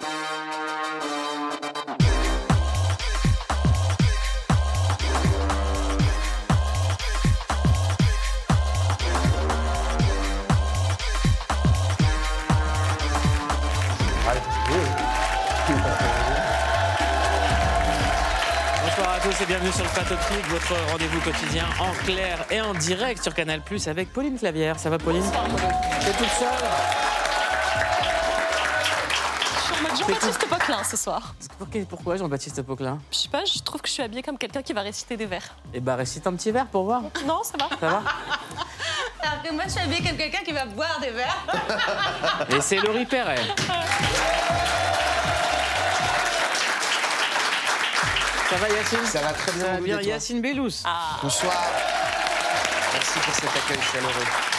Bonsoir à tous et bienvenue sur le plateau votre rendez-vous quotidien en clair et en direct sur Canal Plus avec Pauline Clavière. Ça va Pauline. T'es toute seule? Jean-Baptiste Poquelin ce soir. Pourquoi- Pourquoi Jean-Baptiste Poquelin? Je sais pas, je trouve que je suis habillée comme quelqu'un qui va réciter des vers. Eh bah récite un petit verre pour voir. Non, ça va. Ça va? Alors que moi, je suis habillée comme quelqu'un qui va boire des verres. Et c'est Laurie Perret. Ça va Yacine? Ça va très bien, Ça va bien Yacine Bellous. Bonsoir. Merci pour cet accueil chaleureux.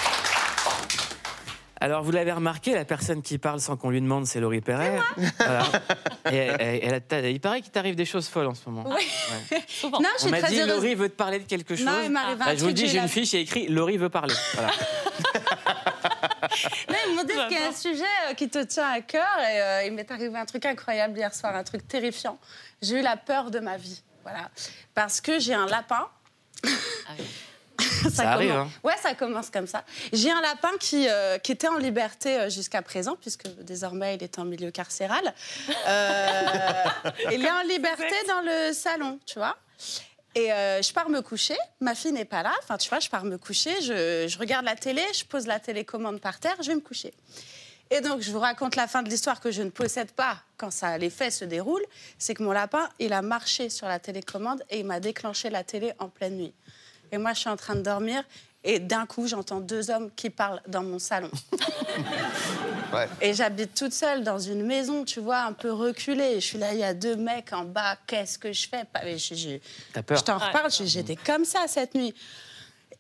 Alors, vous l'avez remarqué, la personne qui parle sans qu'on lui demande, c'est Laurie Perret. Voilà. Et, et- elle a- il paraît qu'il t'arrive des choses folles en ce moment. Oui. Souvent. Non, je On suis m'a très dit, heureuse. Laurie veut te parler de quelque chose. Non, il m'arrive un Bah, je vous truc, dis, j'ai une fiche, il y a écrit Laurie veut parler. Voilà. Non, ils m'ont dit qu'il y a un sujet euh, qui te tient à cœur et euh, il m'est arrivé un truc incroyable hier soir, un truc terrifiant. J'ai eu la peur de ma vie, voilà, parce que j'ai un lapin. Ça arrive, commence- hein. Ouais, ça commence comme ça. J'ai un lapin qui, euh, qui était en liberté euh, jusqu'à présent, puisque désormais il est en milieu carcéral. Euh, il est en liberté dans le salon, tu vois. Et euh, je pars me coucher, ma fille n'est pas là, enfin tu vois, je pars me coucher, je, je regarde la télé, je pose la télécommande par terre, je vais me coucher. Et donc je vous raconte la fin de l'histoire que je ne possède pas quand ça, les faits se déroulent, c'est que mon lapin, il a marché sur la télécommande et il m'a déclenché la télé en pleine nuit. Et moi, je suis en train de dormir et d'un coup, j'entends deux hommes qui parlent dans mon salon. Ouais. Et j'habite toute seule dans une maison, tu vois, un peu reculée. Je suis là, il y a deux mecs en bas, qu'est-ce que je fais? Je- je- T'as peur Je t'en reparle, j'étais comme ça cette nuit.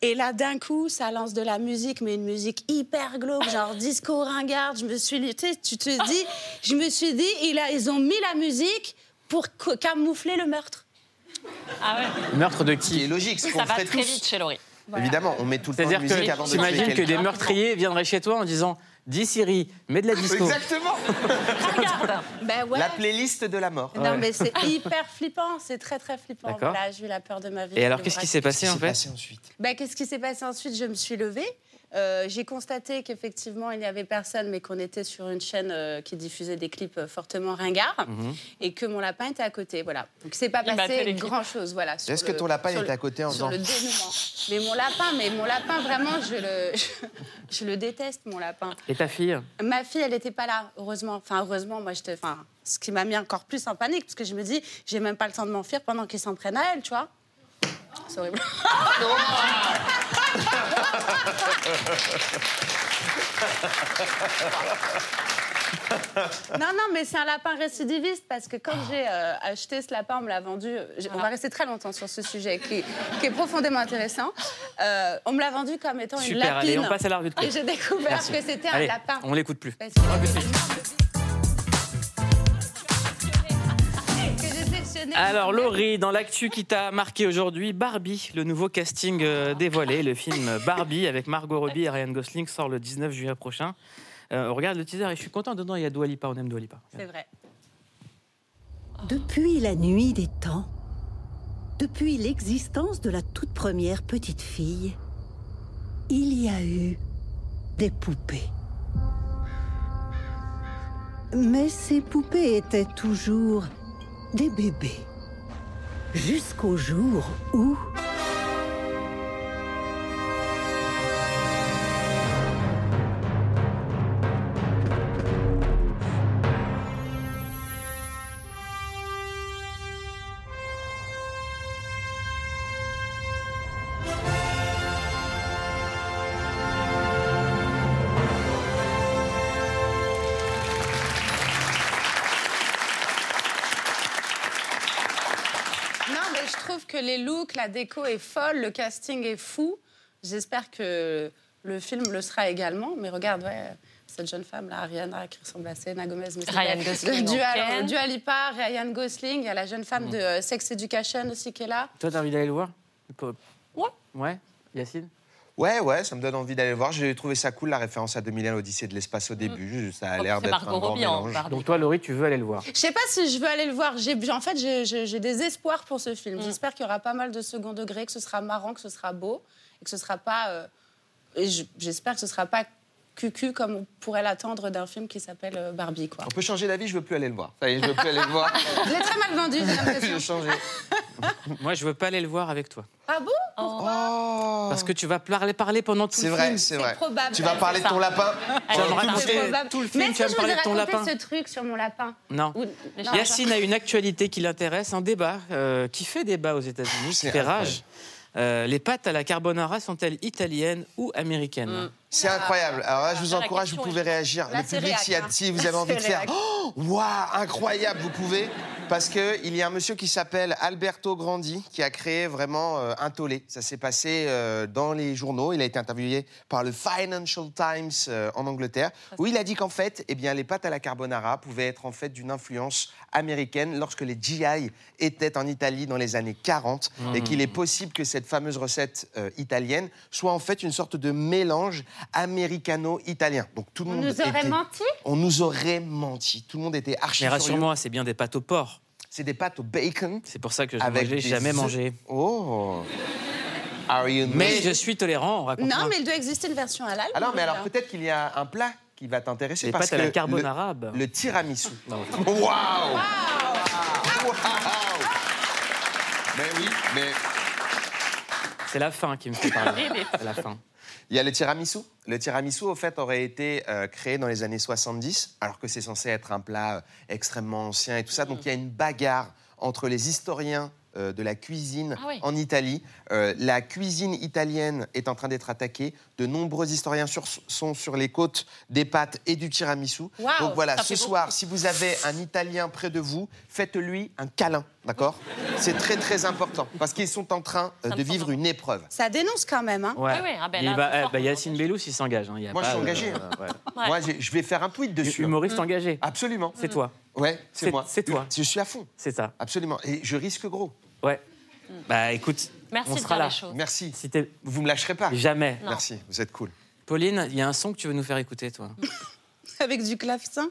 Et là, d'un coup, ça lance de la musique, mais une musique hyper glauque, genre disco ringarde. Je me suis dit, tu sais, tu te dis, je me suis dit, ils ont mis la musique pour camoufler le meurtre. Ah ouais. Meurtre de Qui est qui logique, ce qu'on Ça va ferait très tous. vite chez Laurie. Évidemment, on met tout le temps de C'est-à-dire musique que avant de tuer t'imagines que des meurtriers viendraient chez toi en disant Dis Siri, mets de la disco. Exactement Regarde. Ben ouais. La playlist de la mort. Non, Ouais. mais c'est hyper flippant, c'est très très flippant. D'accord. Voilà, j'ai eu la peur de ma vie. Et alors, qu'est-ce qui s'est passé en Qu'est-ce qui fait s'est passé ensuite? Ben, Qu'est-ce qui s'est passé ensuite? Je me suis levée. Euh, j'ai constaté qu'effectivement, il n'y avait personne, mais qu'on était sur une chaîne euh, qui diffusait des clips euh, fortement ringards Mhm. et que mon lapin était à côté. Voilà. Donc, c'est pas Il passé grand-chose. Voilà, Est-ce que ton lapin était à côté en sur faisant le dénouement. Mais mon lapin, mais mon lapin, vraiment, je le, je, je le déteste, mon lapin. Et ta fille? Ma fille, elle n'était pas là, heureusement. Enfin, heureusement, moi, j'étais. Enfin, ce qui m'a mis encore plus en panique, parce que je me dis, j'ai même pas le temps de m'enfuir pendant qu'ils s'en prennent à elle, tu vois. C'est horrible. non, non, mais c'est un lapin récidiviste parce que quand j'ai euh, acheté ce lapin, on me l'a vendu. euh, j'ai- On va rester très longtemps sur ce sujet qui, qui est profondément intéressant. Euh, on me l'a vendu comme étant une Super, lapine. allez, on passe à la revue de Et j'ai découvert Merci. que c'était un Allez, lapin. on l'écoute plus. Parce que Alors Laurie, dans l'actu qui t'a marqué aujourd'hui, Barbie, le nouveau casting euh, dévoilé, le film Barbie avec Margot Robbie et Ryan Gosling sort le 19 juillet prochain. Euh, on regarde le teaser et je suis content, dedans il y a Dua Lipa, on aime Dua Lipa. C'est vrai. Depuis la nuit des temps, depuis l'existence de la toute première petite fille, il y a eu des poupées. Mais ces poupées étaient toujours des bébés. Jusqu'au jour où... la déco est folle, le casting est fou. J'espère que le film le sera également. Mais regarde, ouais, cette jeune femme là, Ariana, qui ressemble à Selena Gomez. mais c'est Ryan pas- Gosling Dua. Dua Lipa, Ryan Gosling. Il y a la jeune femme de euh, Sex Education aussi qui est là. Toi t'as envie d'aller le voir? Ouais. Ouais? Yacine? Ouais, ouais, ça me donne envie d'aller le voir. J'ai trouvé ça cool, la référence à 2001, l'Odyssée de l'espace au début. Ça a l'air C'est d'être un grand en mélange. Barbie. Donc toi, Laurie, tu veux aller le voir? Je sais pas si je veux aller le voir. En fait, j'ai, des espoirs pour ce film. Mm. J'espère qu'il y aura pas mal de second degré, que ce sera marrant, que ce sera beau, et que ce sera pas. euh, j'espère que ce sera pas cucu comme on pourrait l'attendre d'un film qui s'appelle euh, Barbie, quoi. On peut changer d'avis, je veux plus aller le voir. Ça y est, je veux plus aller le voir. Je l'ai très mal vendu, j'ai je l'impression. changer. Moi, je veux pas aller le voir avec toi. Ah bon? Oh Parce que tu vas parler, parler pendant tout C'est le vrai, film. c'est C'est vrai. probable. Tu vas parler c'est de ton lapin Tu vas me Ouais, raconter C'est probable. tout le Mais film, est-ce tu vas me parler de ton lapin. ce truc sur mon lapin? Non. Ou- Non, Yacine a une actualité qui l'intéresse, un débat euh, qui fait débat aux États-Unis, qui C'est fait rage. Euh, les pâtes à la carbonara sont-elles italiennes ou américaines? C'est incroyable. Alors là, je vous Ah, la encourage, vous pouvez réagir. Le public, si vous avez envie de faire. Oh, Waouh, incroyable, vous pouvez. Parce qu'il y a un monsieur qui s'appelle Alberto Grandi qui a créé vraiment euh, un tollé. Ça s'est passé euh, dans les journaux. Il a été interviewé par le Financial Times euh, en Angleterre, où il a dit qu'en fait, eh bien, les pâtes à la carbonara pouvaient être en fait d'une influence américaine lorsque les GI étaient en Italie dans les années 40 et qu'il est possible que cette fameuse recette euh, italienne soit en fait une sorte de mélange américano-italien. Donc tout le On monde nous aurait était- menti on nous aurait menti. Tout le monde était archi Mais rassure-moi, c'est bien des pâtes au porc. C'est des pâtes au bacon. C'est pour ça que je n'ai jamais œufs. mangé. Oh. Are you Mais je suis tolérant. Non, mais il doit exister une version halal. Alors, mais alors peut-être qu'il y a un plat qui va t'intéresser Les parce pâtes à que la carbonara. le, le tiramisu. Waouh Waouh Mais oui, mais C'est la fin qui me fait parler. C'est la fin. Il y a le tiramisu. Le tiramisu, au fait, aurait été euh, créé dans les années 70, alors que c'est censé être un plat euh, extrêmement ancien et tout ça. Donc il y a une bagarre entre les historiens euh, de la cuisine Ah oui. en Italie. La cuisine italienne est en train d'être attaquée. De nombreux historiens sur- sont sur les côtes des pâtes et du tiramisu. Donc voilà, ce soir, si vous avez un Italien près de vous, faites-lui un câlin, d'accord? C'est très très important parce qu'ils sont en train euh, de vivre une épreuve. Ça dénonce quand même. Hein. Ouais. Oui, oui, ah ben Il va- eh, soir, bah, Yacine. Bellous, il s'engage. hein. Moi, je suis engagé. ouais. Ouais. Moi, je vais faire un tweet dessus. hein. Humoriste engagé. Absolument. C'est toi. Ouais, c'est C'est- moi. c'est toi. Je suis à fond. C'est ça. Absolument. Et je risque gros. Ouais. Bah écoute, Merci on de sera dire là. les choses. Merci. Si Vous me lâcherez pas. jamais. Non. Merci, vous êtes cool. Pauline, il y a un son que tu veux nous faire écouter, toi. Avec du clavecin.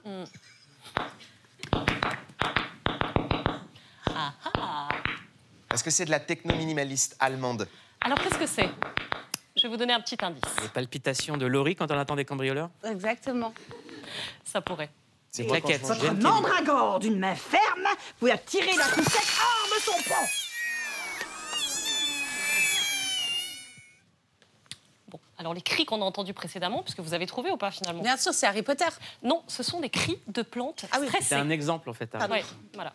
Ah, ah. Est-ce que c'est de la techno minimaliste allemande Alors, qu'est-ce que c'est? Je vais vous donner un petit indice. Les palpitations de Laurie quand on attend des cambrioleurs? Exactement. Ça pourrait. C'est J'aime Votre mandragore d'une main ferme vous a tiré la poussette hors de son pont. Alors les cris qu'on a entendus précédemment, puisque vous avez trouvé ou pas finalement Bien sûr, c'est Harry Potter. Non, ce sont des cris de plantes Ah oui. C'est stressées. un exemple, en fait. Harry. Ouais, voilà.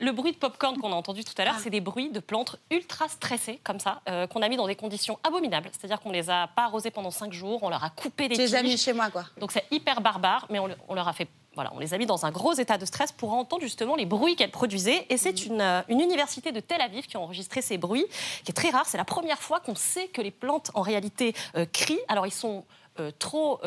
Le bruit de popcorn qu'on a entendu tout à l'heure, c'est des bruits de plantes ultra stressées, comme ça, euh, qu'on a mis dans des conditions abominables. C'est-à-dire qu'on les a pas arrosées pendant cinq jours, on leur a coupé des Tu les as mis chez moi, quoi. Donc c'est hyper barbare, mais on leur a fait. Voilà, on les a mis dans un gros état de stress pour entendre justement les bruits qu'elles produisaient. Et c'est une, euh, une université de Tel Aviv qui a enregistré ces bruits, qui est très rare. C'est la première fois qu'on sait que les plantes, en réalité, euh, crient. Alors ils sont euh, trop,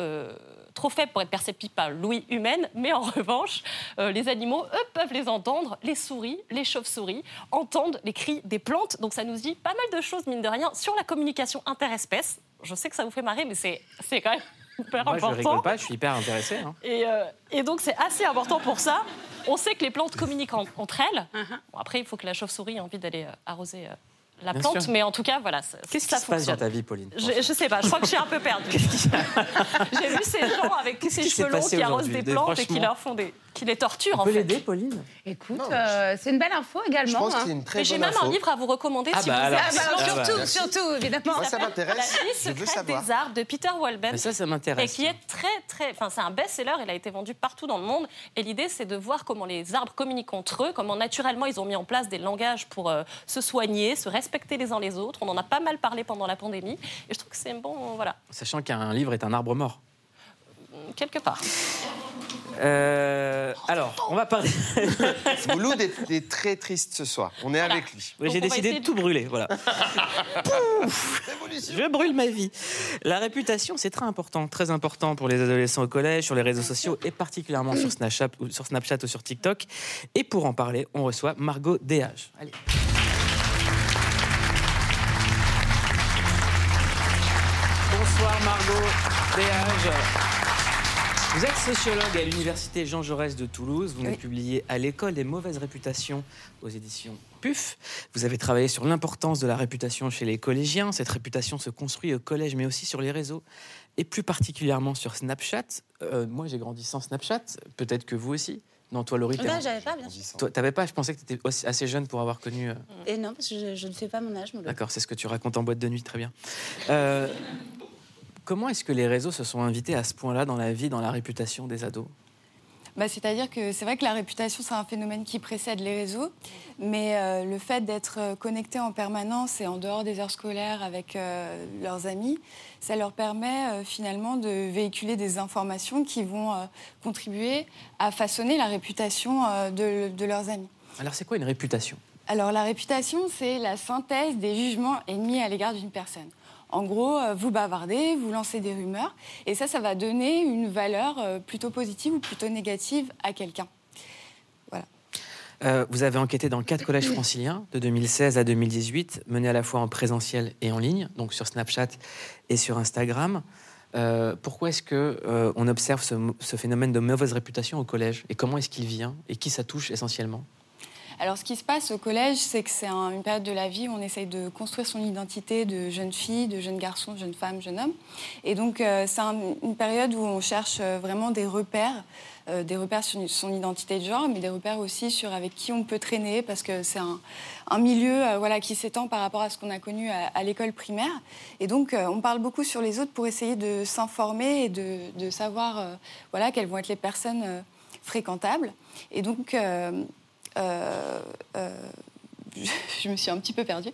trop faibles pour être perceptibles par l'ouïe humaine, mais en revanche, euh, les animaux, eux, peuvent les entendre. Les souris, les chauves-souris entendent les cris des plantes. Donc ça nous dit pas mal de choses, mine de rien, sur la communication interespèce. Je sais que ça vous fait marrer, mais c'est quand même hyper Moi, je important. rigole pas, je suis hyper intéressé. hein. Et, euh, et donc c'est assez important pour ça. On sait que les plantes communiquent en- entre elles. Uh-huh. Bon, après, il faut que la chauve-souris ait envie d'aller euh, arroser euh, la Bien plante, sûr. mais en tout cas, voilà, Qu'est-ce qui ça se passe dans ta vie, Pauline Je, je sais pas, je crois que je suis un peu perdue. J'ai vu ces gens avec ces cheveux longs qui arrosent des plantes et qui leur font des, qui les torturent On en peut fait. l'aider, Pauline Écoute, Non, euh, c'est une belle info Je également. pense que hein. c'est une très Mais j'ai bonne même info. un livre à vous recommander Ah si bah vous alors. Ah, bah alors, Ah, bah, surtout, merci. surtout, évidemment. Moi, ça La m'intéresse. vie Je veux secrète savoir. des arbres de Peter Walben. Mais ça, ça et m'intéresse. qui est très très enfin c'est un best-seller il a été vendu partout dans le monde et l'idée c'est de voir comment les arbres communiquent entre eux comment naturellement ils ont mis en place des langages pour euh, se soigner se respecter les uns les autres on en a pas mal parlé pendant la pandémie et je trouve que c'est bon voilà Sachant qu'un livre est un arbre mort. quelque part Euh, alors, on va parler. Mouloud est, est très triste ce soir. On est avec lui. Oui, J'ai décidé essayer de tout brûler, voilà. Pouf Je brûle ma vie. La réputation, c'est très important, très important pour les adolescents au collège, sur les réseaux sociaux et particulièrement sur Snapchat ou sur, Snapchat ou sur TikTok. Et pour en parler, on reçoit Margot Déage. Allez.「».「».「».「».「».«」».「».「».「».「».「».「».「».「».「「Bonsoir Margot Béage. Vous êtes sociologue à l'université Jean Jaurès de Toulouse. Vous avez publié à l'école des mauvaises réputations aux éditions PUF. Vous avez travaillé sur l'importance de la réputation chez les collégiens. Cette réputation se construit au collège, mais aussi sur les réseaux, et plus particulièrement sur Snapchat. Euh, moi, j'ai grandi sans Snapchat. Peut-être que vous aussi. Non, toi, Laurie, Non, j'avais pas, bien sûr. toi, t'avais pas. Je pensais que tu étais assez jeune pour avoir connu. euh, Et non, parce que je, je ne fais pas mon âge. D'accord, c'est ce que tu racontes en boîte de nuit, très bien. Euh, comment est-ce que les réseaux se sont invités à ce point-là dans la vie, dans la réputation des ados? Bah, C'est-à-dire que c'est vrai que la réputation, c'est un phénomène qui précède les réseaux, mais euh, le fait d'être euh, connecté en permanence et en dehors des heures scolaires avec euh, leurs amis, ça leur permet euh, finalement de véhiculer des informations qui vont contribuer à façonner la réputation de, de leurs amis. Alors, c'est quoi une réputation? Alors la réputation, c'est la synthèse des jugements émis à l'égard d'une personne. En gros, euh, vous bavardez, vous lancez des rumeurs, et ça, ça va donner une valeur euh, plutôt positive ou plutôt négative à quelqu'un. Euh, Vous avez enquêté dans quatre collèges franciliens de 2016 à 2018, menés à la fois en présentiel et en ligne, donc sur Snapchat et sur Instagram. Pourquoi est-ce que observe ce phénomène de mauvaise réputation au collège? Et comment est-ce qu'il vient? Et qui ça touche essentiellement? Alors, ce qui se passe au collège, c'est que c'est un- une période de la vie où on essaye de construire son identité de jeune fille, de jeune garçon, de jeune femme, jeune homme. Et donc, euh, c'est un- une période où on cherche euh, vraiment des repères, euh, des repères sur son identité de genre, mais des repères aussi sur avec qui on peut traîner, parce que c'est un, milieu voilà, qui s'étend par rapport à ce qu'on a connu à, l'école primaire. Et donc, on parle beaucoup sur les autres pour essayer de s'informer et de, de savoir voilà, quelles vont être les personnes fréquentables. Et donc, je me suis un petit peu perdue.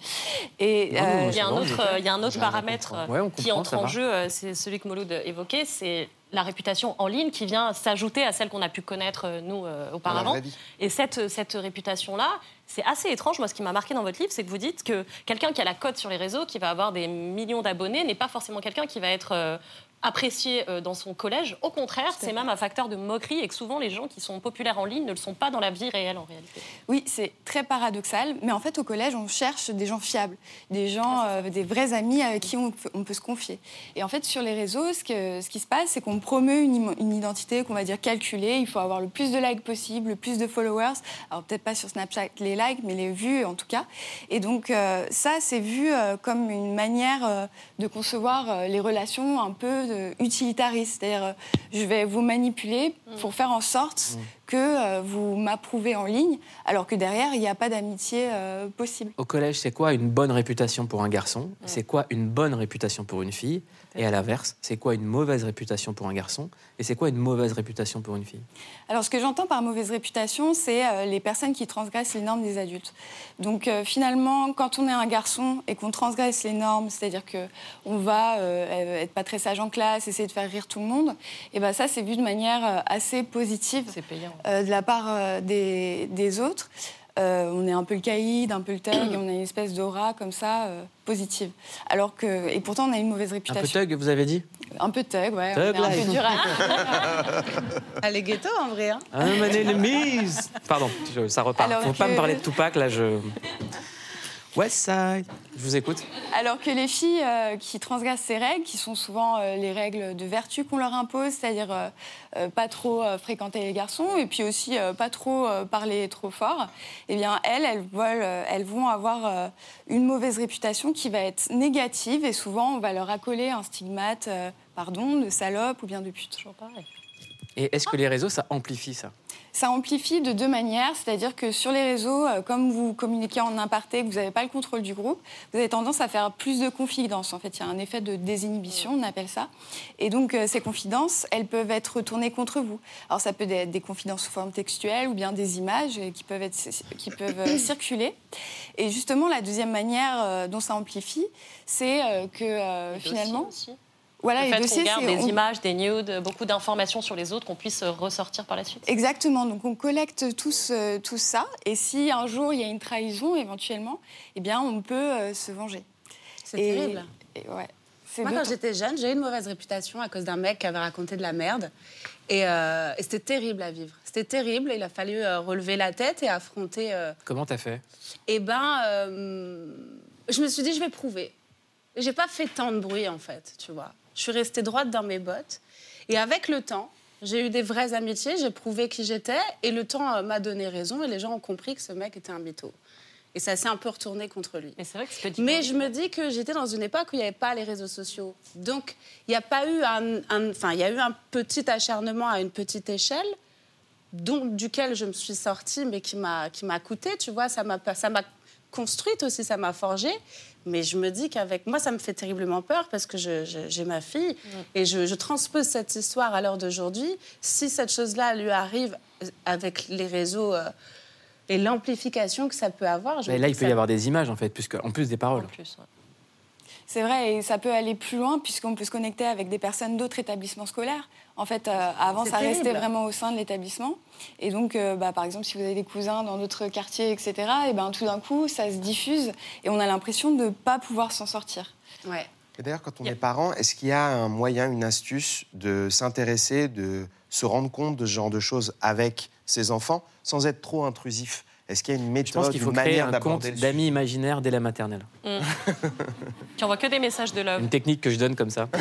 Et, Non, non, euh, Il y a un bon, autre, il y a un autre J'arrive à paramètre. Ouais, qui entre en va. jeu, euh, c'est celui que Moloud évoquait, c'est la réputation en ligne qui vient s'ajouter à celle qu'on a pu connaître, euh, nous, euh, auparavant. Et cette, cette réputation-là, c'est assez étrange. Moi, ce qui m'a marqué dans votre livre, c'est que vous dites que quelqu'un qui a la cote sur les réseaux, qui va avoir des millions d'abonnés, n'est pas forcément quelqu'un qui va être euh, apprécié euh, dans son collège. Au contraire, c'est même un facteur de moquerie et que souvent les gens qui sont populaires en ligne ne le sont pas dans la vie réelle en réalité. Oui, c'est très paradoxal, mais en fait, au collège, on cherche des gens fiables, des gens, euh, des vrais amis avec qui on peut, on peut se confier. Et en fait, sur les réseaux, ce, que- ce qui se passe, c'est qu'on promeut une, identité qu'on va dire calculée. Il faut avoir le plus de likes possible, le plus de followers. Alors, peut-être pas sur Snapchat les likes, mais les vues en tout cas. Et donc, euh, ça, c'est vu euh, comme une manière de concevoir les relations un peu utilitaristes. C'est-à-dire, euh, je vais vous manipuler pour faire en sorte que euh, vous m'approuvez en ligne, alors que derrière, il n'y a pas d'amitié euh, possible. Au collège, c'est quoi une bonne réputation pour un garçon? C'est quoi une bonne réputation pour une fille? Et à l'inverse, c'est quoi une mauvaise réputation pour un garçon Et c'est quoi une mauvaise réputation pour une fille? Alors, ce que j'entends par mauvaise réputation, c'est euh, les personnes qui transgressent les normes des adultes. Donc, euh, finalement, quand on est un garçon et qu'on transgresse les normes, c'est-à-dire que on va euh, être pas très sage en classe, essayer de faire rire tout le monde, et ben ça, c'est vu de manière assez positive payant. euh, de la part euh, des, des autres. Euh, on est un peu le caïd, un peu le thug, et on a une espèce d'aura comme ça euh, positive. Alors que, et pourtant, on a une mauvaise Un réputation. peu thug, vous avez dit Un peu thug, ouais. Thug on est un peu dur à... Elle est ghetto, en vrai. hein. I'm an enemies Pardon, je- ça repart. Alors Faut pas me parler de Tupac, là, je... West Side Je vous écoute. Alors que les filles euh, qui transgressent ces règles, qui sont souvent euh, les règles de vertu qu'on leur impose, c'est-à-dire euh, pas trop fréquenter les garçons et puis aussi pas trop parler trop fort, eh bien elles, elles, vont avoir une mauvaise réputation qui va être négative et souvent on va leur accoler un stigmate, pardon, de salope ou bien de pute. Toujours pareil. Et est-ce que les réseaux, ça amplifie ça? Ça amplifie de deux manières, c'est-à-dire que sur les réseaux, euh, comme vous communiquez en que vous n'avez pas le contrôle du groupe, vous avez tendance à faire plus de confidences. En fait, il y a un effet de désinhibition, on appelle ça. Et donc, euh, ces confidences, elles peuvent être retournées contre vous. Alors, ça peut être des confidences sous forme textuelle ou bien des images euh, qui peuvent, être, qui peuvent circuler. Et justement, la deuxième manière dont ça amplifie, c'est que euh, finalement, aussi. Voilà, le fait qu'on garde des on- images, des nudes, beaucoup d'informations sur les autres qu'on puisse euh, ressortir par la suite. Exactement, donc on collecte tous, euh, tout ça, et si un jour il y a une trahison éventuellement, eh bien on peut euh, se venger. C'est Et- terrible. et ouais. Moi, quand j'étais jeune, j'ai eu une mauvaise réputation à cause d'un mec qui avait raconté de la merde. Et, euh, et c'était terrible à vivre. C'était terrible. Il a fallu euh, relever la tête et affronter. euh, Comment t'as fait? Eh ben, euh, je me suis dit, je vais prouver. J'ai pas fait tant de bruit, en fait, tu vois. Je suis restée droite dans mes bottes. Et avec le temps, j'ai eu des vraies amitiés, j'ai prouvé qui j'étais, et le temps euh, m'a donné raison, et les gens ont compris que ce mec était un mytho. Et ça s'est un peu retourné contre lui. Mais vrai que Mais je me dis que j'étais dans une époque où il n'y avait pas les réseaux sociaux. Donc, il n'y a pas eu un, un- enfin, il y a eu un petit acharnement à une petite échelle, dont, duquel je me suis sortie, mais qui m'a, coûté, tu vois, ça m'a, pas- ça m'a construite aussi, ça m'a forgée. Mais je me dis qu'avec moi, ça me fait terriblement peur parce que j'ai ma fille et je, je transpose cette histoire à l'heure d'aujourd'hui. Si cette chose-là lui arrive avec les réseaux euh, et l'amplification que ça peut avoir, je Mais là, il peut y avoir des images, en fait, puisque, en plus des paroles. En plus, ouais. C'est vrai, et ça peut aller plus loin puisqu'on peut se connecter avec des personnes d'autres établissements scolaires. En fait, euh, avant, ça restait terrible. vraiment au sein de l'établissement. Et donc, euh, bah, par exemple, si vous avez des cousins dans d'autres quartiers, etc., et ben, tout d'un coup, ça se diffuse et on a l'impression de ne pas pouvoir s'en sortir. Ouais. Et d'ailleurs, quand on Yeah. est parent, est-ce qu'il y a un moyen, une astuce de s'intéresser, de se rendre compte de ce genre de choses avec ses enfants sans être trop intrusif? Est-ce qu'il y a une Je méthode, pense qu'il faut une créer manière un compte d'amis imaginaires dès la maternelle. Qui envoie que des messages de love. Une technique que je donne comme ça.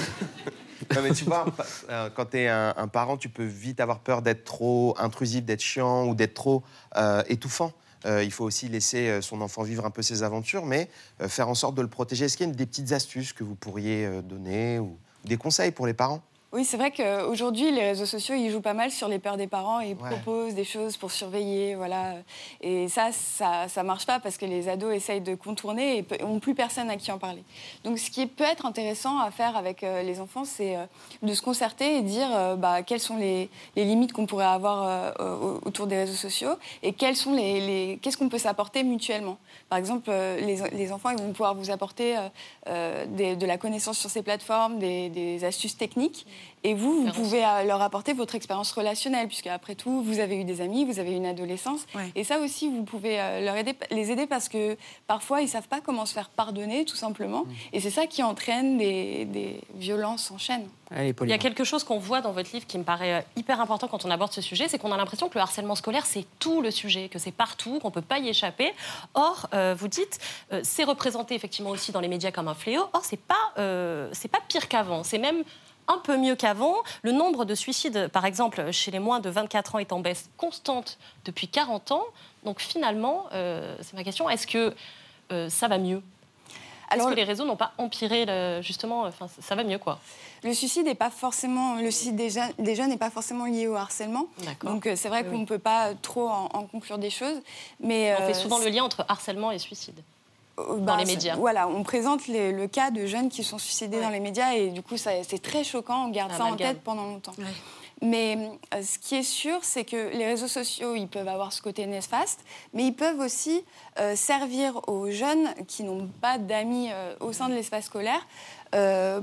Non, mais tu vois, euh, quand tu es un, un parent, tu peux vite avoir peur d'être trop intrusif, d'être chiant ou d'être trop euh, étouffant. Euh, il faut aussi laisser son enfant vivre un peu ses aventures, mais euh, faire en sorte de le protéger. Est-ce qu'il y a une- des petites astuces que vous pourriez euh, donner ou des conseils pour les parents? Oui, c'est vrai qu'aujourd'hui, les réseaux sociaux, ils jouent pas mal sur les peurs des parents et ils Ouais. proposent des choses pour surveiller, voilà. Et ça, ça, ça marche pas parce que les ados essayent de contourner et pe- ont plus personne à qui en parler. Donc, ce qui peut être intéressant à faire avec euh, les enfants, c'est euh, de se concerter et dire euh, bah, quelles sont les, les limites qu'on pourrait avoir euh, au- autour des réseaux sociaux et quels sont les, les- qu'est-ce qu'on peut s'apporter mutuellement. Par exemple, les, les enfants, ils vont pouvoir vous apporter euh, des- de la connaissance sur ces plateformes, des, des astuces techniques. Et vous, vous pouvez euh, leur apporter votre expérience relationnelle, puisque après tout, vous avez eu des amis, vous avez eu une adolescence. Ouais. Et ça aussi, vous pouvez euh, leur aider, les aider parce que parfois, ils savent pas comment se faire pardonner, tout simplement. Et c'est ça qui entraîne des, des violences en chaîne. Allez, Il y a quelque chose qu'on voit dans votre livre qui me paraît euh, hyper important quand on aborde ce sujet, c'est qu'on a l'impression que le harcèlement scolaire, c'est tout le sujet, que c'est partout, qu'on ne peut pas y échapper. Or, euh, vous dites, euh, c'est représenté effectivement aussi dans les médias comme un fléau. Or, c'est pas, euh, c'est pas pire qu'avant. C'est même un peu mieux qu'avant. Le nombre de suicides, par exemple, chez les moins de 24 ans est en baisse constante depuis 40 ans. Donc finalement, euh, c'est ma question, est-ce que euh, ça va mieux? Est-ce Alors, que les réseaux n'ont pas empiré, le- justement, enfin, ça va mieux, quoi? Le suicide n'est pas forcément, le suicide des jeunes, des jeunes n'est pas forcément lié au harcèlement. Donc euh, c'est vrai Oui, qu'on oui. ne peut pas trop en, en conclure des choses, mais On euh, fait souvent le lien entre harcèlement et suicide. Euh, dans les c'est- médias. Voilà, on présente les- le cas de jeunes qui sont suicidés Ouais. dans les médias et du coup, c'est très choquant, on garde Un ça en amalgame. tête pendant longtemps. Mais euh, ce qui est sûr, c'est que les réseaux sociaux, ils peuvent avoir ce côté néfaste, mais ils peuvent aussi euh, servir aux jeunes qui n'ont pas d'amis euh, au sein de l'espace scolaire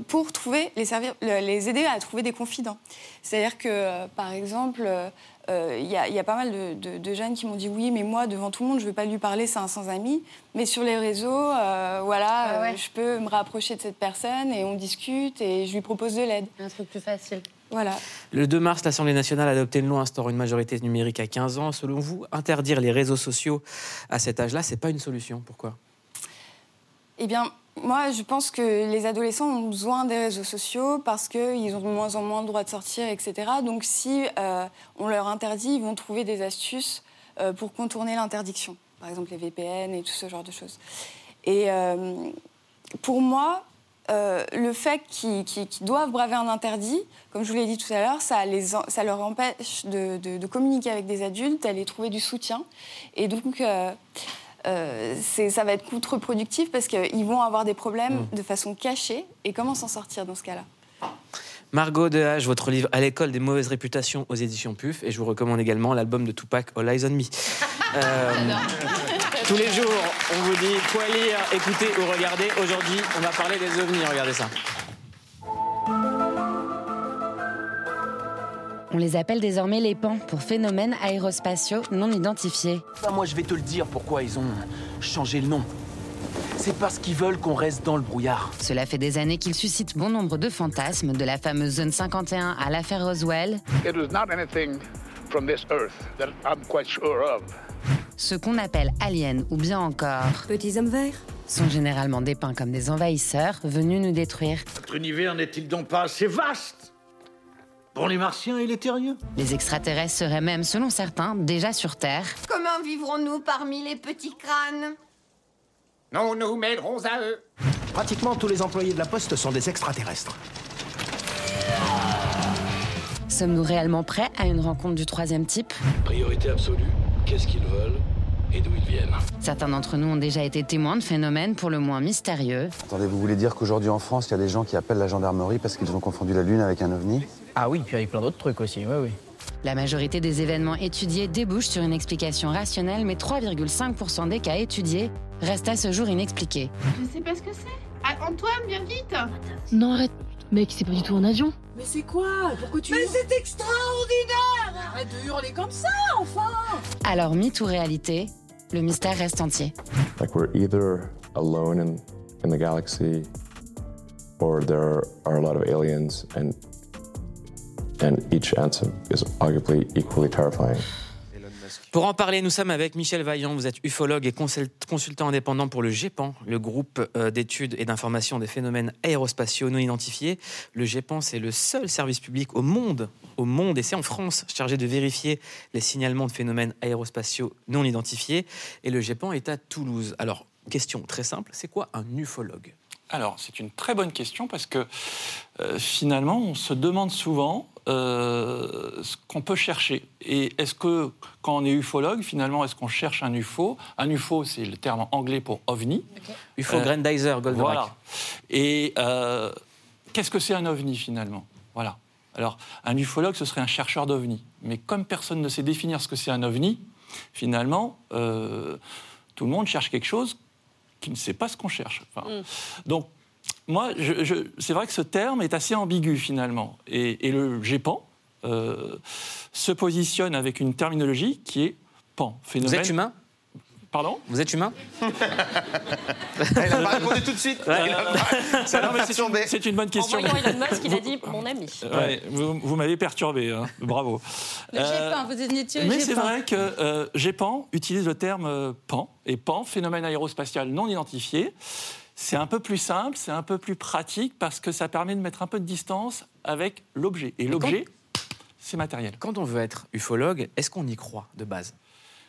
pour trouver, les, servir, le- les aider à trouver des confidents. C'est-à-dire que, par exemple, euh, euh, il y, a- il y a pas mal de, de- de jeunes qui m'ont dit oui, mais moi, devant tout le monde, je ne veux pas lui parler, c'est un sans-ami. Mais sur les réseaux, euh, voilà, Ah ouais. euh, je peux me rapprocher de cette personne et on discute et je lui propose de l'aide. Un truc plus facile. Voilà. Le 2 mars, l'Assemblée nationale a adopté une loi instaurant une majorité numérique à 15 ans. Selon vous, interdire les réseaux sociaux à cet âge-là, c'est pas une solution. Pourquoi? Eh bien, moi, je pense que les adolescents ont besoin des réseaux sociaux parce qu'ils ont de moins en moins le droit de sortir, etc. Donc, si euh, on leur interdit, ils vont trouver des astuces euh, pour contourner l'interdiction. Par exemple, les VPN et tout ce genre de choses. Et euh, pour moi, le fait qu'ils doivent braver un interdit, comme je vous l'ai dit tout à l'heure, ça, ça leur empêche de- de communiquer avec des adultes, d'aller trouver du soutien. Et donc, euh, c'est- ça va être contre-productif parce qu'ils vont avoir des problèmes de façon cachée. Et comment s'en sortir dans ce cas-là? Margot Dehache, votre livre À l'école des mauvaises réputations aux éditions PUF. Et je vous recommande également l'album de Tupac, All Eyes on Me. Euh, tous les jours, on vous dit quoi lire, écouter ou regarder. Aujourd'hui, on va parler des ovnis. Regardez ça. On les appelle désormais les PAN pour phénomènes aérospatiaux non identifiés. Moi, je vais te le dire pourquoi ils ont changé le nom. C'est parce qu'ils veulent qu'on reste dans le brouillard. Cela fait des années qu'ils suscitent bon nombre de fantasmes, de la fameuse zone 51 à l'affaire Roswell. It was not anything from this earth that I'm quite sure of. Ce qu'on appelle aliens ou bien encore Petits hommes verts, sont généralement dépeints comme des envahisseurs venus nous détruire. Notre univers n'est-il donc pas assez vaste? Pour les martiens et les terriens Les extraterrestres seraient même, selon certains, déjà sur Terre. Comment vivrons-nous parmi les petits crânes? Nous nous mêlerons à eux. Pratiquement tous les employés de la poste sont des extraterrestres. Sommes-nous réellement prêts à une rencontre du troisième type? Priorité absolue, qu'est-ce qu'ils veulent et d'où ils viennent? Certains d'entre nous ont déjà été témoins de phénomènes pour le moins mystérieux. Attendez, vous voulez dire qu'aujourd'hui en France, il y a des gens qui appellent la gendarmerie parce qu'ils ont confondu la Lune avec un ovni? Ah oui, puis avec plein d'autres trucs aussi, oui, oui. La majorité des événements étudiés débouchent sur une explication rationnelle, mais 3,5% des cas étudiés restent à ce jour inexpliqués. Je sais pas ce que c'est. Ah, Antoine, viens vite Non, arrête. Mec, c'est pas du tout en avion. Mais c'est quoi? Pourquoi tu... Mais c'est extraordinaire Arrête de hurler comme ça, enfin Alors, mythe ou réalité, le mystère reste entier. Like we're either alone in, in the galaxy or there are a lot of aliens and and each answer is arguably equally terrifying. Pour en parler, nous sommes avec Michel Vaillant. Vous êtes ufologue et consultant indépendant pour le GEPAN, le groupe euh, d'études et d'information des phénomènes aérospatiaux non identifiés. Le GEPAN, c'est le seul service public au monde, au monde, et c'est en France, chargé de vérifier les signalements de phénomènes aérospatiaux non identifiés. Et le GEPAN est à Toulouse. Alors, question très simple, c'est quoi un ufologue? Alors, c'est une très bonne question parce que euh, finalement, on se demande souvent euh, ce qu'on peut chercher. Et est-ce que, quand on est ufologue, finalement, est-ce qu'on cherche un UFO? Un UFO, c'est le terme anglais pour ovni. UFO Grandizer, Goldorak. Voilà. Et euh, qu'est-ce que c'est un ovni finalement? Voilà. Alors, un ufologue, ce serait un chercheur d'ovni. Mais comme personne ne sait définir ce que c'est un ovni, finalement, tout le monde cherche quelque chose qui ne sait pas ce qu'on cherche. Enfin, mm. Donc, moi, je, je, c'est vrai que ce terme est assez ambigu finalement. Et, et le GEPAN euh, se positionne avec une terminologie qui est PAN. Phénomène... Vous êtes humain? Pardon Vous êtes humain Elle a pas répondu tout de suite. C'est, une, c'est une bonne question. En voyant Elon Musk, il a dit mon ami. Ouais, vous, vous m'avez perturbé, hein. bravo. Le GEPAN, vous êtes Mais c'est vrai que euh, GEPAN utilise le terme euh, PAN, et PAN, phénomène aérospatial non identifié. C'est un peu plus simple, c'est un peu plus pratique parce que ça permet de mettre un peu de distance avec l'objet. Et l'objet, c'est matériel. Quand on veut être ufologue, est-ce qu'on y croit de base?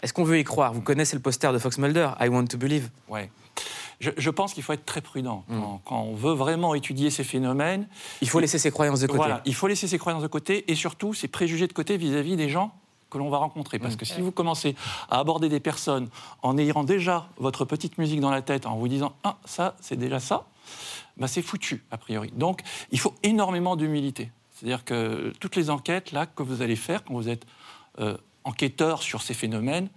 Est-ce qu'on veut y croire? Vous connaissez le poster de Fox Mulder, I Want to Believe? Ouais. Je, je, pense qu'il faut être très prudent. Quand, quand, on veut vraiment étudier ces phénomènes. Il faut laisser ses croyances de côté. Voilà, il faut laisser ses croyances de côté et surtout ses préjugés de côté vis-à-vis -vis des gens que l'on va rencontrer. Parce que si vous commencez à aborder des personnes en ayant déjà votre petite musique dans la tête, en vous disant Ah, ça, c'est déjà ça, bah, c'est foutu, a priori. Donc, il faut énormément d'humilité. C'est-à-dire que toutes les enquêtes là, que vous allez faire quand vous êtes euh, enquêteur sur ces phénomènes,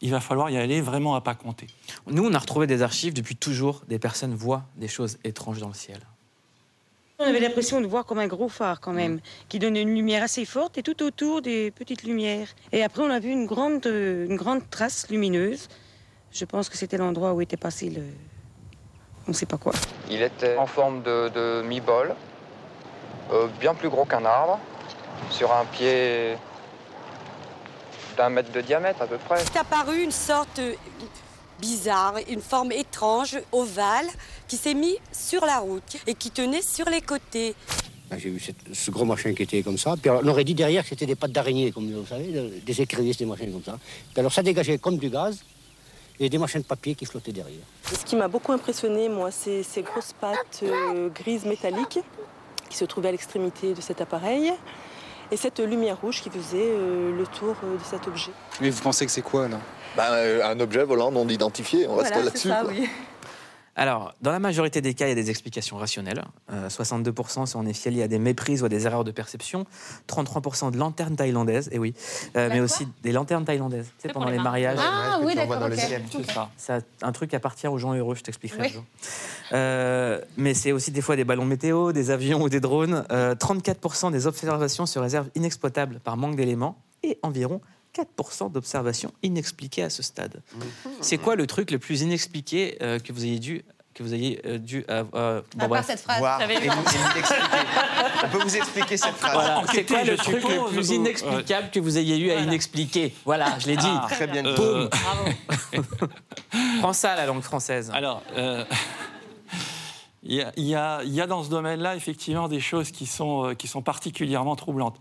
il va falloir y aller vraiment à pas compter. Nous, on a retrouvé des archives depuis toujours. Des personnes voient des choses étranges dans le ciel. On avait l'impression de voir comme un gros phare quand même, qui donnait une lumière assez forte et tout autour des petites lumières. Et après, on a vu une grande, une grande trace lumineuse. Je pense que c'était l'endroit où était passé le... On ne sait pas quoi. Il était en forme de, de mi-bol, euh, bien plus gros qu'un arbre, sur un pied d'un mètre de diamètre à peu près. C'est apparu une sorte bizarre, une forme étrange, ovale, qui s'est mis sur la route et qui tenait sur les côtés. J'ai vu cette, ce gros machin qui était comme ça. Puis alors, on aurait dit derrière que c'était des pattes d'araignée, comme vous savez, des écrevisses, des machins comme ça. Puis alors ça dégageait comme du gaz et des machins de papier qui flottaient derrière. Ce qui m'a beaucoup impressionné, moi, c'est ces grosses pattes euh, grises métalliques qui se trouvaient à l'extrémité de cet appareil et cette lumière rouge qui faisait euh, le tour euh, de cet objet. Mais vous pensez que c'est quoi là bah, Un objet volant non identifié, on voilà, reste là-dessus. Oui. Alors, dans la majorité des cas, il y a des explications rationnelles. Euh, 62% sont en effet liés à des méprises ou à des erreurs de perception. 33% de lanternes thaïlandaises, et oui, euh, mais aussi des lanternes thaïlandaises, tu sais, pendant les mariages. Ah oui, d'accord. Okay. C'est un truc qui appartient aux gens heureux, je t'expliquerai un jour. Euh, mais c'est aussi des fois des ballons météo, des avions ou des drones. 34% des observations se réservent inexploitables par manque d'éléments et environ 4% d'observations inexpliquées à ce stade. C'est quoi le truc le plus inexpliqué euh, que vous ayez dû que vous ayez euh, dû avoir. À part cette phrase. Voir et l'expliquer. On peut vous expliquer cette phrase. Voilà, c'est quoi le truc le plus inexplicable que vous ayez eu à inexpliquer? Voilà, je l'ai dit. Ah, Très bien euh, Prends ça, la langue française. Alors, euh, il y, a- il y a, il y a dans ce domaine-là effectivement des choses qui sont, qui sont particulièrement troublantes.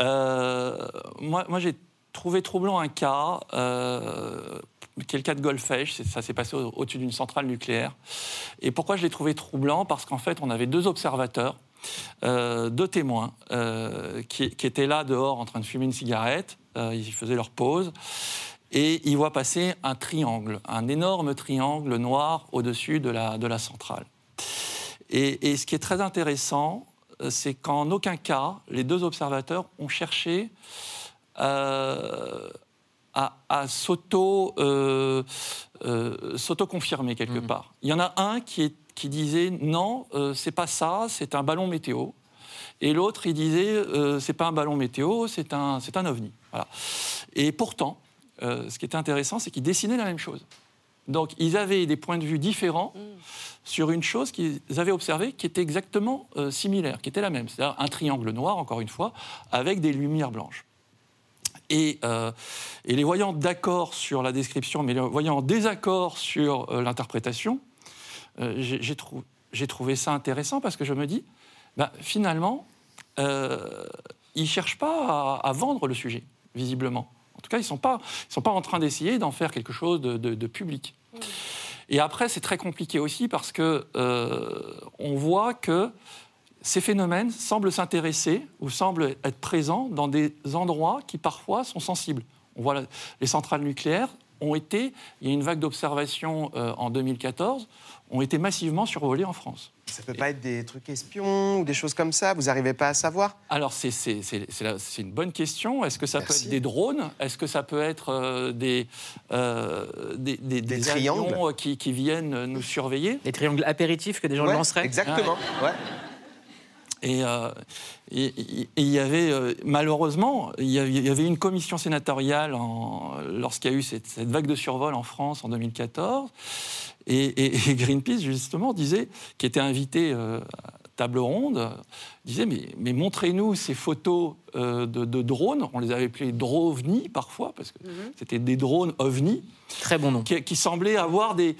Euh, moi, moi j'ai trouvé troublant un cas, euh, qui est le cas de Golfech. Ça s'est passé au- au-dessus d'une centrale nucléaire. Et pourquoi je l'ai trouvé troublant Parce qu'en fait, on avait deux observateurs. euh, deux témoins euh, qui, étaient là dehors en train de fumer une cigarette, Euh, ils faisaient leur pause, et ils voient passer un triangle, un énorme triangle noir au-dessus de la, centrale. Et, ce qui est très intéressant, c'est qu'en aucun cas, les deux observateurs ont cherché euh, à, à s'auto, euh, euh, s'auto-confirmer quelque part. Il y en a un qui, est- qui disait non, c'est pas ça, c'est un ballon météo. Et l'autre, il disait c'est pas un ballon météo, c'est un, c'est un ovni. Voilà. Et pourtant, ce qui était intéressant, c'est qu'ils dessinaient la même chose. Donc, ils avaient des points de vue différents sur une chose qu'ils avaient observée qui était exactement euh, similaire, qui était la même. C'est-à-dire un triangle noir, encore une fois, avec des lumières blanches. Et, euh, et les voyant d'accord sur la description, mais les voyant en désaccord sur euh, l'interprétation, euh, j'ai j'ai trou- j'ai trouvé ça intéressant parce que je me dis, bah, finalement, ils ne cherchent pas à, à vendre le sujet, visiblement. En tout cas, ils ne sont, pas- ils sont pas en train d'essayer d'en faire quelque chose de, de- de public. Et après, c'est très compliqué aussi parce que on voit que ces phénomènes semblent s'intéresser ou semblent être présents dans des endroits qui parfois sont sensibles. On voit les centrales nucléaires ont été, il y a une vague d'observation euh, en 2014, ont été massivement survolées en France. Ça peut pas être des trucs espions ou des choses comme ça? Vous n'arrivez pas à savoir? Alors, c'est une bonne question. Est-ce que ça peut être des drones? Est-ce que ça peut être euh, des, euh, des, des- des triangles avions euh, qui, qui viennent nous surveiller? Des triangles apéritifs que des gens Ouais, lanceraient? Exactement. Ouais. Et euh, et- et- et il y avait, euh, malheureusement, il y avait, une commission sénatoriale lorsqu'il y a eu cette, cette vague de survol en France en 2014. Et, et- et Greenpeace, justement, disait, qui était invité euh, à table ronde, disait Mais, mais montrez-nous ces photos euh, de, de drones. On les avait appelés drovni parfois, parce que c'était des drones ovni. Très bon nom. Qui, qui semblaient avoir des,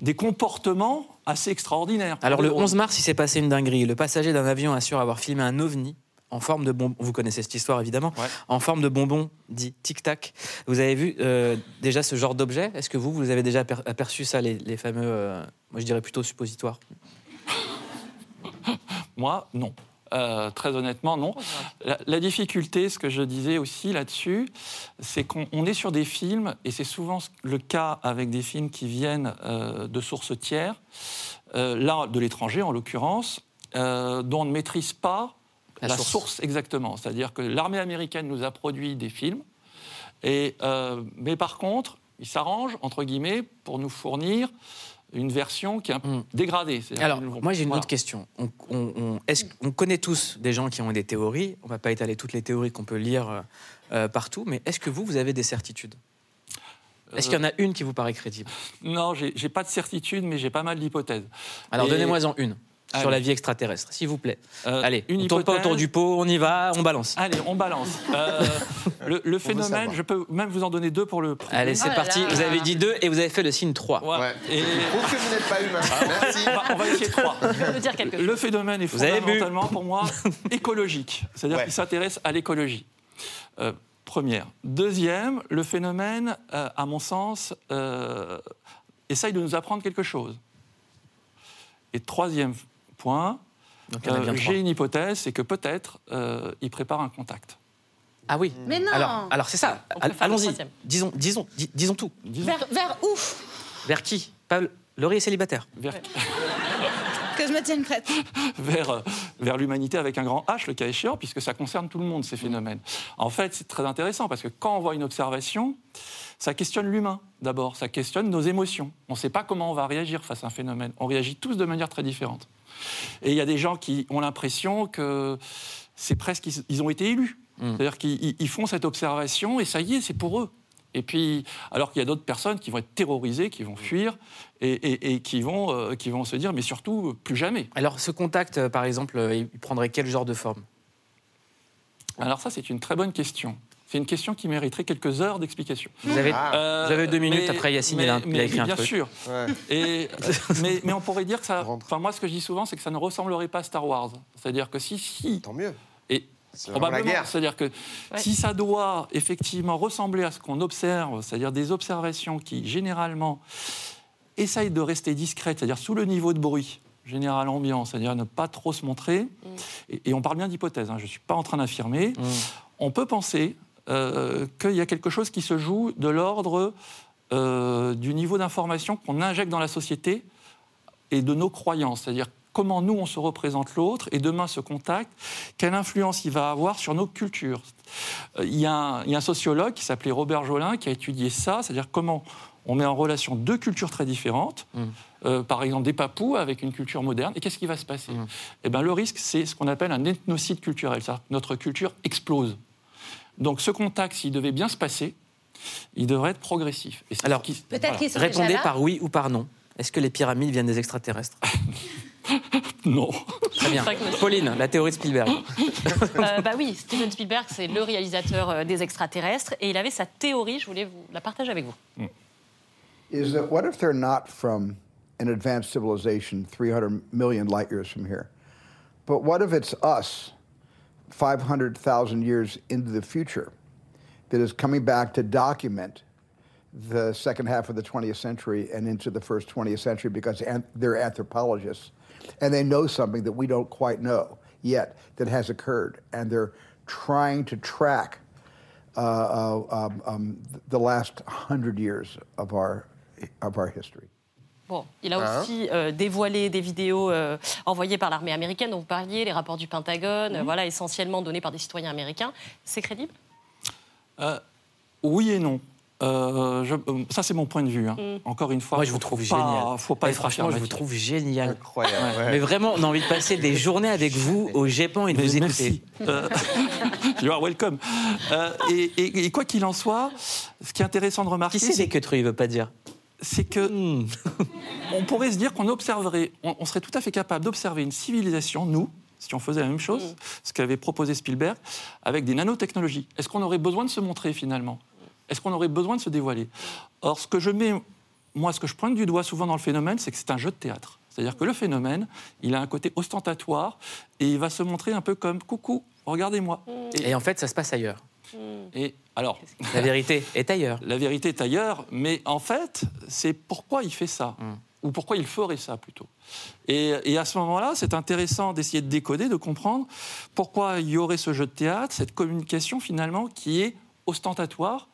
des comportements assez extraordinaires. Alors le Des drones. 11 mars, il s'est passé une dinguerie. Le passager d'un avion assure avoir filmé un ovni en forme de bonbon. Vous connaissez cette histoire évidemment. En forme de bonbon dit tic-tac. Vous avez vu euh, déjà ce genre d'objet? Est-ce que vous, vous avez déjà aper- aperçu ça, les, les fameux, euh, moi je dirais plutôt suppositoires Moi, non. Euh, très honnêtement, non. La, la difficulté, ce que je disais aussi là-dessus, c'est qu'on on est sur des films, et c'est souvent le cas avec des films qui viennent euh, de sources tiers, euh, là, de l'étranger en l'occurrence, dont on ne maîtrise pas La la, source. source. exactement. C'est-à-dire que l'armée américaine nous a produit des films, et, mais par contre, ils s'arrangent, entre guillemets, pour nous fournir une version qui est un peu dégradée. C'est-à-dire Alors, moi j'ai une voilà. autre question. On, on- on- est-ce qu'on connaît tous des gens qui ont des théories? On va pas étaler toutes les théories qu'on peut lire euh, euh, partout, mais est-ce que vous, vous avez des certitudes? Est-ce qu'il y en a une qui vous paraît crédible? Non, j'ai pas de certitude, mais j'ai pas mal d'hypothèses. Alors Et- donnez-moi-en une sur la vie extraterrestre, s'il vous plaît. Euh, Allez, une on tourne pas hypothèse. autour du pot, on y va, on balance. Allez, on balance. Euh, le, le phénomène, je peux même vous en donner deux pour le. Allez, c'est parti. Vous avez dit deux et vous avez fait le signe 3. Et... Prouve que vous n'êtes pas humain. Merci. On va, on va essayer trois. veut dire quelque chose. Le phénomène est fondamentalement pour moi écologique, c'est-à-dire qu'il s'intéresse à l'écologie. Euh, première. Deuxième, le phénomène, euh, à mon sens, euh, essaye de nous apprendre quelque chose. Et troisième point, euh, j'ai une hypothèse, c'est que peut-être euh, il prépare un contact. Ah oui. Mais non Alors, alors c'est ça. Allons-y. Disons, disons, dis- disons tout. Vers, vers où? Vers qui? Paul Laurie est célibataire. Vers, Que je me tienne prête. vers, euh, vers l'humanité avec un grand H, le cas échéant, puisque ça concerne tout le monde, ces phénomènes. En fait, c'est très intéressant, parce que quand on voit une observation, ça questionne l'humain, d'abord, ça questionne nos émotions. On ne sait pas comment on va réagir face à un phénomène. On réagit tous de manière très différente. Et il y a des gens qui ont l'impression que c'est presque, ils- ont été élus. C'est-à-dire qu'ils ils- ils font cette observation, et ça y est, c'est pour eux. Et puis, alors qu'il y a d'autres personnes qui vont être terrorisées, qui vont fuir et, et- et qui, vont, euh, qui vont se dire, mais surtout, plus jamais. Alors, ce contact, euh, par exemple, euh, il prendrait quel genre de forme? Alors ça, c'est une très bonne question. C'est une question qui mériterait quelques heures d'explication. Vous avez- Euh, vous avez deux minutes, mais- après Yacine, mais- il a- il a écrit un Bien truc. sûr. Et, euh, mais, mais on pourrait dire que ça... Enfin, moi, ce que je dis souvent, c'est que ça ne ressemblerait pas à Star Wars. C'est-à-dire que si... si Tant mieux. Et probablement, c'est-à-dire que Ouais. si ça doit effectivement ressembler à ce qu'on observe, c'est-à-dire des observations qui, généralement, essayent de rester discrètes, c'est-à-dire sous le niveau de bruit général ambiant, c'est-à-dire ne pas trop se montrer, et, et on parle bien d'hypothèse, hein, je ne suis pas en train d'affirmer, on peut penser euh, qu'il y a quelque chose qui se joue de l'ordre euh, du niveau d'information qu'on injecte dans la société et de nos croyances, c'est-à-dire comment nous on se représente l'autre et demain ce contact, quelle influence il va avoir sur nos cultures. Euh, Il y, a un- il y a un sociologue qui s'appelait Robert Jolin qui a étudié ça, c'est-à-dire comment on met en relation deux cultures très différentes, euh, par exemple des papous avec une culture moderne, et qu'est-ce qui va se passer? Eh ben, Le risque, c'est ce qu'on appelle un ethnocide culturel, c'est-à-dire que notre culture explose. Donc ce contact, s'il devait bien se passer, il devrait être progressif. Et Alors, qui- Peut-être Répondez déjà là. par oui ou par non. Est-ce que les pyramides viennent des extraterrestres? Non. Très bien. Pauline, la théorie de Spielberg. Euh, bah oui, Steven Spielberg, c'est le réalisateur euh, des extraterrestres, et il avait sa théorie, je voulais vous la partager avec vous. is that what if they're not from an advanced civilization 300 million light years from here? But what if it's us 500,000 years into the future that is coming back to document the second half of the 20th century and into the first 20th century because they're anthropologists and they know something that we don't quite know yet that has occurred and they're trying to track uh, uh, um, um, the last hundred years of our of our history. Bon, il a Hein aussi euh, dévoilé des vidéos euh, envoyées par l'armée américaine dont vous parliez, les rapports du Pentagone, euh, voilà, essentiellement donnés par des citoyens américains. C'est crédible? Euh, oui et non. Euh, je- euh, ça, c'est mon point de vue. hein. Mm. Encore une fois, Moi, je vous trouve pas- génial. Faut pas être franchement, je vous trouve génial. Incroyable. Mais vraiment, on a envie de passer des journées avec vous au Japon et de Mais vous merci. écouter. Euh, you are welcome. Euh, et, et- et quoi qu'il en soit, ce qui est intéressant de remarquer, Qui c'est des queutrues, il veut pas dire? C'est que Hmm. on pourrait se dire qu'on observerait, on, on serait tout à fait capable d'observer une civilisation, nous, si on faisait la même chose, ce qu'avait proposé Spielberg, avec des nanotechnologies. Est-ce qu'on aurait besoin de se montrer finalement? Est-ce qu'on aurait besoin de se dévoiler? Or, ce que je mets, moi, ce que je pointe du doigt souvent dans le phénomène, c'est que c'est un jeu de théâtre. C'est-à-dire que le phénomène, il a un côté ostentatoire et il va se montrer un peu comme coucou, regardez-moi. Et en fait, ça se passe ailleurs. Et alors, La vérité est ailleurs. la vérité est ailleurs, mais en fait, c'est pourquoi il fait ça, ou pourquoi il ferait ça plutôt. Et, et à ce moment-là, c'est intéressant d'essayer de décoder, de comprendre pourquoi il y aurait ce jeu de théâtre, cette communication finalement qui est ostentatoire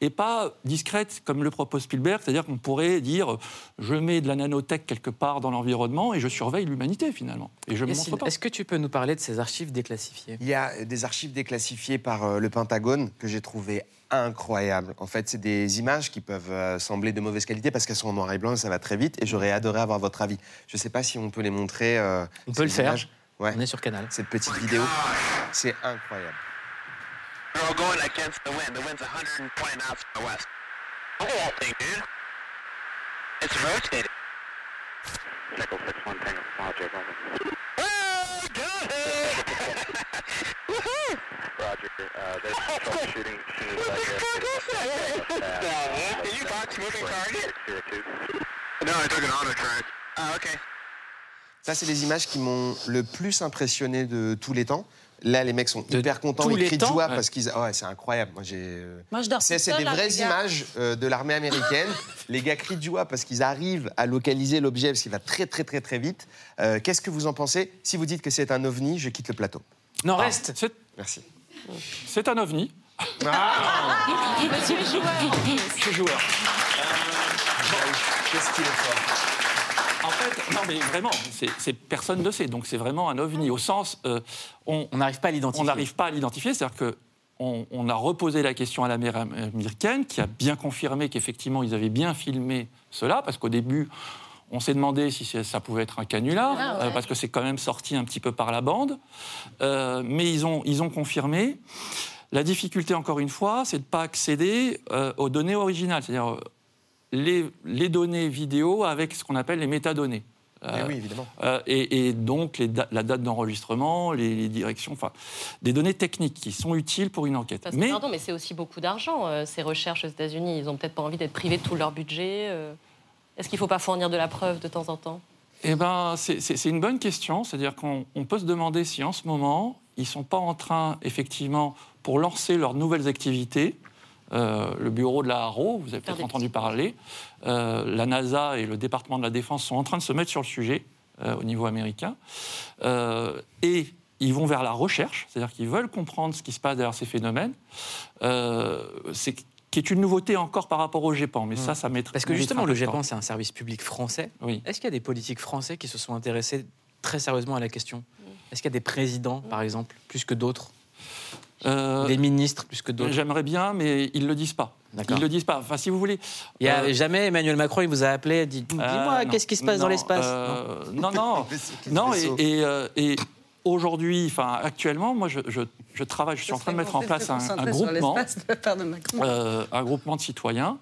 et pas discrète comme le propose Spielberg, c'est-à-dire qu'on pourrait dire je mets de la nanotech quelque part dans l'environnement et je surveille l'humanité finalement. Et je me montre pas. Est-ce que tu peux nous parler de ces archives déclassifiées? Il y a des archives déclassifiées par euh, le Pentagone que j'ai trouvé incroyables. En fait, c'est des images qui peuvent euh, sembler de mauvaise qualité parce qu'elles sont en noir et blanc et ça va très vite. Et j'aurais adoré avoir votre avis. Je ne sais pas si on peut les montrer. euh, On peut le faire. Ouais. On est sur Canal. Cette petite vidéo, c'est incroyable. We're all going against the wind. The wind's 120 knots from the west. Look at that thing, dude. It's rotating. Nickel 6-1 Tango. Oh, got it! Woohoo! Roger, uh, there's troubleshooting Did you box moving target? No, I took an auto track. Oh, okay. Ça, c'est les images qui m'ont le plus impressionné de tous les temps. Là, les mecs sont hyper contents, ils crient de joie Ouais. parce qu'ils. ah Ouais, c'est incroyable. Moi, j'ai. euh, Moi, je dors C'est des là, vraies images euh, de l'armée américaine. les gars crient de joie parce qu'ils arrivent à localiser l'objet parce qu'il va très, très, très, très vite. Euh, Qu'est-ce que vous en pensez Si vous dites que c'est un ovni, je quitte le plateau. Non, Ah, reste. c'est- Merci. C'est un ovni. Monsieur est joueur. Suis joueur. Qu'est-ce qu'il est fort En fait, non, mais vraiment, c'est- c'est- personne ne sait. Donc, c'est vraiment un ovni au sens. euh, on On n'arrive pas à l'identifier. on n'arrive pas à l'identifier. C'est-à-dire que. On, on a reposé la question à la mer américaine, qui a bien confirmé qu'effectivement, ils avaient bien filmé cela, parce qu'au début, on s'est demandé si ça pouvait être un canular, Ah ouais. euh, parce que c'est quand même sorti un petit peu par la bande. Euh, mais ils ont, ils ont confirmé. La difficulté, encore une fois, c'est de ne pas accéder euh, aux données originales, c'est-à-dire les, les données vidéo avec ce qu'on appelle les métadonnées. Mais oui, évidemment. Euh, et, et donc les da- la date d'enregistrement, les, les directions, enfin des données techniques qui sont utiles pour une enquête. Parce que, Mais Pardon, mais c'est aussi beaucoup d'argent, euh, ces recherches aux États-Unis. Ils ont peut-être pas envie d'être privés de tout leur budget. euh. Est-ce qu'il ne faut pas fournir de la preuve de temps en temps? Eh ben, c'est- une bonne question. C'est-à-dire qu'on on peut se demander si en ce moment, ils ne sont pas en train, effectivement, pour lancer leurs nouvelles activités, euh, le bureau de la Haro, vous avez peut-être entendu parler, euh, la NASA et le département de la Défense sont en train de se mettre sur le sujet euh, au niveau américain. Euh, et ils vont vers la recherche, c'est-à-dire qu'ils veulent comprendre ce qui se passe derrière ces phénomènes. Euh, c'est qui est une nouveauté encore par rapport au GEPAN, mais ça, ça mettra. Parce que justement, le. GEPAN, c'est un service public français. Oui. Est-ce qu'il y a des politiques français qui se sont intéressés très sérieusement à la question? Est-ce qu'il y a des présidents, par exemple, plus que d'autres? Des ministres, plus que d'autres Euh, J'aimerais bien, mais ils ne le disent pas. Ils ne le disent pas. Enfin, si vous voulez. Il y a euh, jamais Emmanuel Macron, il vous a appelé, dit Dis-moi, euh, non. qu'est-ce qui se passe dans l'espace euh, Non, non. non, et, et, euh, et aujourd'hui, enfin, actuellement, moi, je, je- je travaille, je suis en train de mettre en place un, un groupement. euh, un groupement de citoyens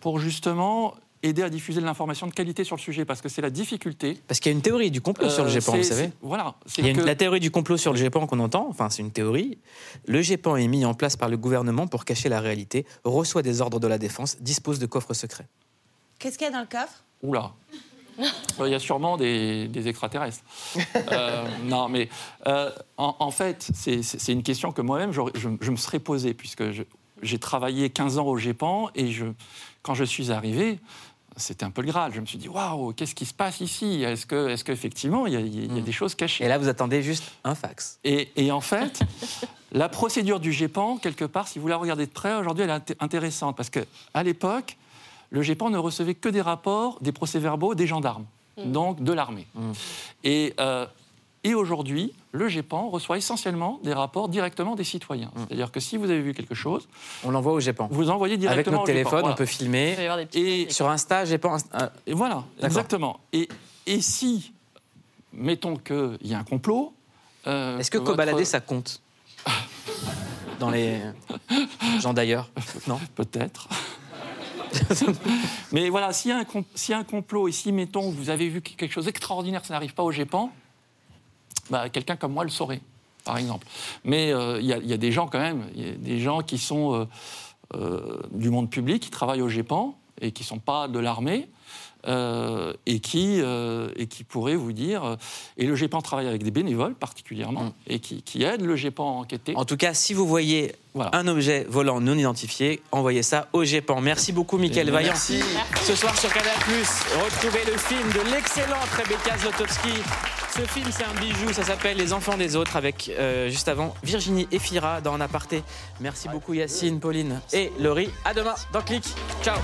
pour justement aider à diffuser de l'information de qualité sur le sujet, parce que c'est la difficulté. Parce qu'il y a une théorie du complot sur le Euh, GEPAN, vous savez. Voilà. Il y a une- que- la théorie du complot sur le GEPAN qu'on entend, enfin c'est une théorie. Le GEPAN est mis en place par le gouvernement pour cacher la réalité, reçoit des ordres de la défense, dispose de coffres secrets. Qu'est-ce qu'il y a dans le coffre? Oula. Il y a sûrement des, des extraterrestres. Euh, non, mais euh, en, en fait, c'est- une question que moi-même, je, je me serais posée, puisque j'ai travaillé 15 ans au GEPAN, et je, quand je suis arrivé, c'était un peu le Graal. Je me suis dit, waouh, qu'est-ce qui se passe ici? Est-ce que, est qu'effectivement, il y, a- il y a des choses cachées? Et là, vous attendez juste un fax. Et, et en fait, la procédure du GEPAN, quelque part, si vous la regardez de près, aujourd'hui, elle est inté- intéressante. Parce qu'à l'époque, le GEPAN ne recevait que des rapports, des procès-verbaux des gendarmes, donc de l'armée. Et, euh, et aujourd'hui, le GEPAN reçoit essentiellement des rapports directement des citoyens. C'est-à-dire que si vous avez vu quelque chose, On l'envoie au GEPAN. vous envoyez Avec directement notre au GEPAN. téléphone, Voilà. on peut filmer. Et sur Insta, GEPAN. Insta- Et voilà, D'accord. exactement. Et, et si, mettons qu'il y a un complot. euh, Est-ce que votre- cobalader, ça compte Dans les gens d'ailleurs? Non? Peut-être. Mais voilà, s'il y, a un com- s'il y a un complot et si, mettons, vous avez vu quelque chose d'extraordinaire, ça n'arrive pas au GEPAN, bah, quelqu'un comme moi le saurait, par exemple. Mais euh, il y, a- il y a des gens quand même, il y a des gens qui sont euh, euh, du monde public, qui travaillent au GEPAN et qui ne sont pas de l'armée. euh, et, qui, euh, et qui pourraient vous dire. euh, et le GEPAN travaille avec des bénévoles particulièrement et qui, qui aident le GEPAN à enquêter. En tout cas, si vous voyez un objet volant non identifié, envoyez ça au GEPAN. Merci beaucoup, Mickaël Eh Vaillant. merci. Ce soir sur Canal+, retrouvez le film de l'excellente Rebecca Zlotowski. Ce film, c'est un bijou, ça s'appelle Les Enfants des Autres, avec euh, juste avant Virginie Efira dans Un aparté. Merci beaucoup Yacine, Pauline et Laurie. À demain dans Click. Ciao.